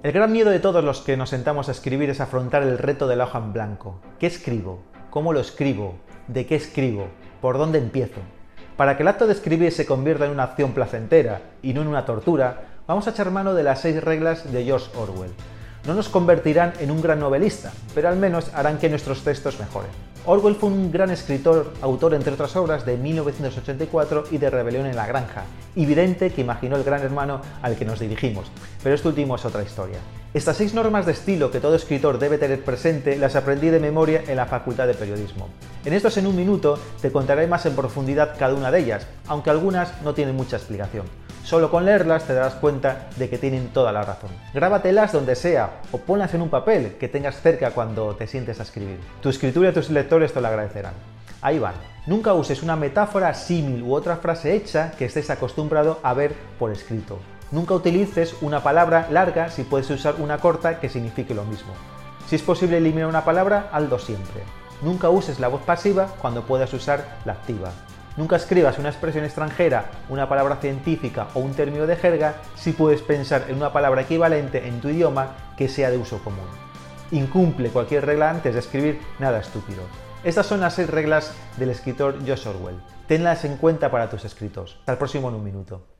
El gran miedo de todos los que nos sentamos a escribir es afrontar el reto de la hoja en blanco. ¿Qué escribo? ¿Cómo lo escribo? ¿De qué escribo? ¿Por dónde empiezo? Para que el acto de escribir se convierta en una acción placentera y no en una tortura, vamos a echar mano de las seis reglas de George Orwell. No nos convertirán en un gran novelista, pero al menos harán que nuestros textos mejoren. Orwell fue un gran escritor, autor entre otras obras de 1984 y de Rebelión en la Granja, evidente que imaginó el gran hermano al que nos dirigimos, pero esto último es otra historia. Estas seis normas de estilo que todo escritor debe tener presente las aprendí de memoria en la Facultad de Periodismo. En estos en un minuto te contaré más en profundidad cada una de ellas, aunque algunas no tienen mucha explicación. Solo con leerlas te darás cuenta de que tienen toda la razón. Grábatelas donde sea o ponlas en un papel que tengas cerca cuando te sientes a escribir. Tu escritura y tus lectores te lo agradecerán. Ahí van. Nunca uses una metáfora, símil u otra frase hecha que estés acostumbrado a ver por escrito. Nunca utilices una palabra larga si puedes usar una corta que signifique lo mismo. Si es posible eliminar una palabra, hazlo siempre. Nunca uses la voz pasiva cuando puedas usar la activa. Nunca escribas una expresión extranjera, una palabra científica o un término de jerga si puedes pensar en una palabra equivalente en tu idioma que sea de uso común. Incumple cualquier regla antes de escribir nada estúpido. Estas son las seis reglas del escritor Josh Orwell. Tenlas en cuenta para tus escritos. Hasta el próximo en un minuto.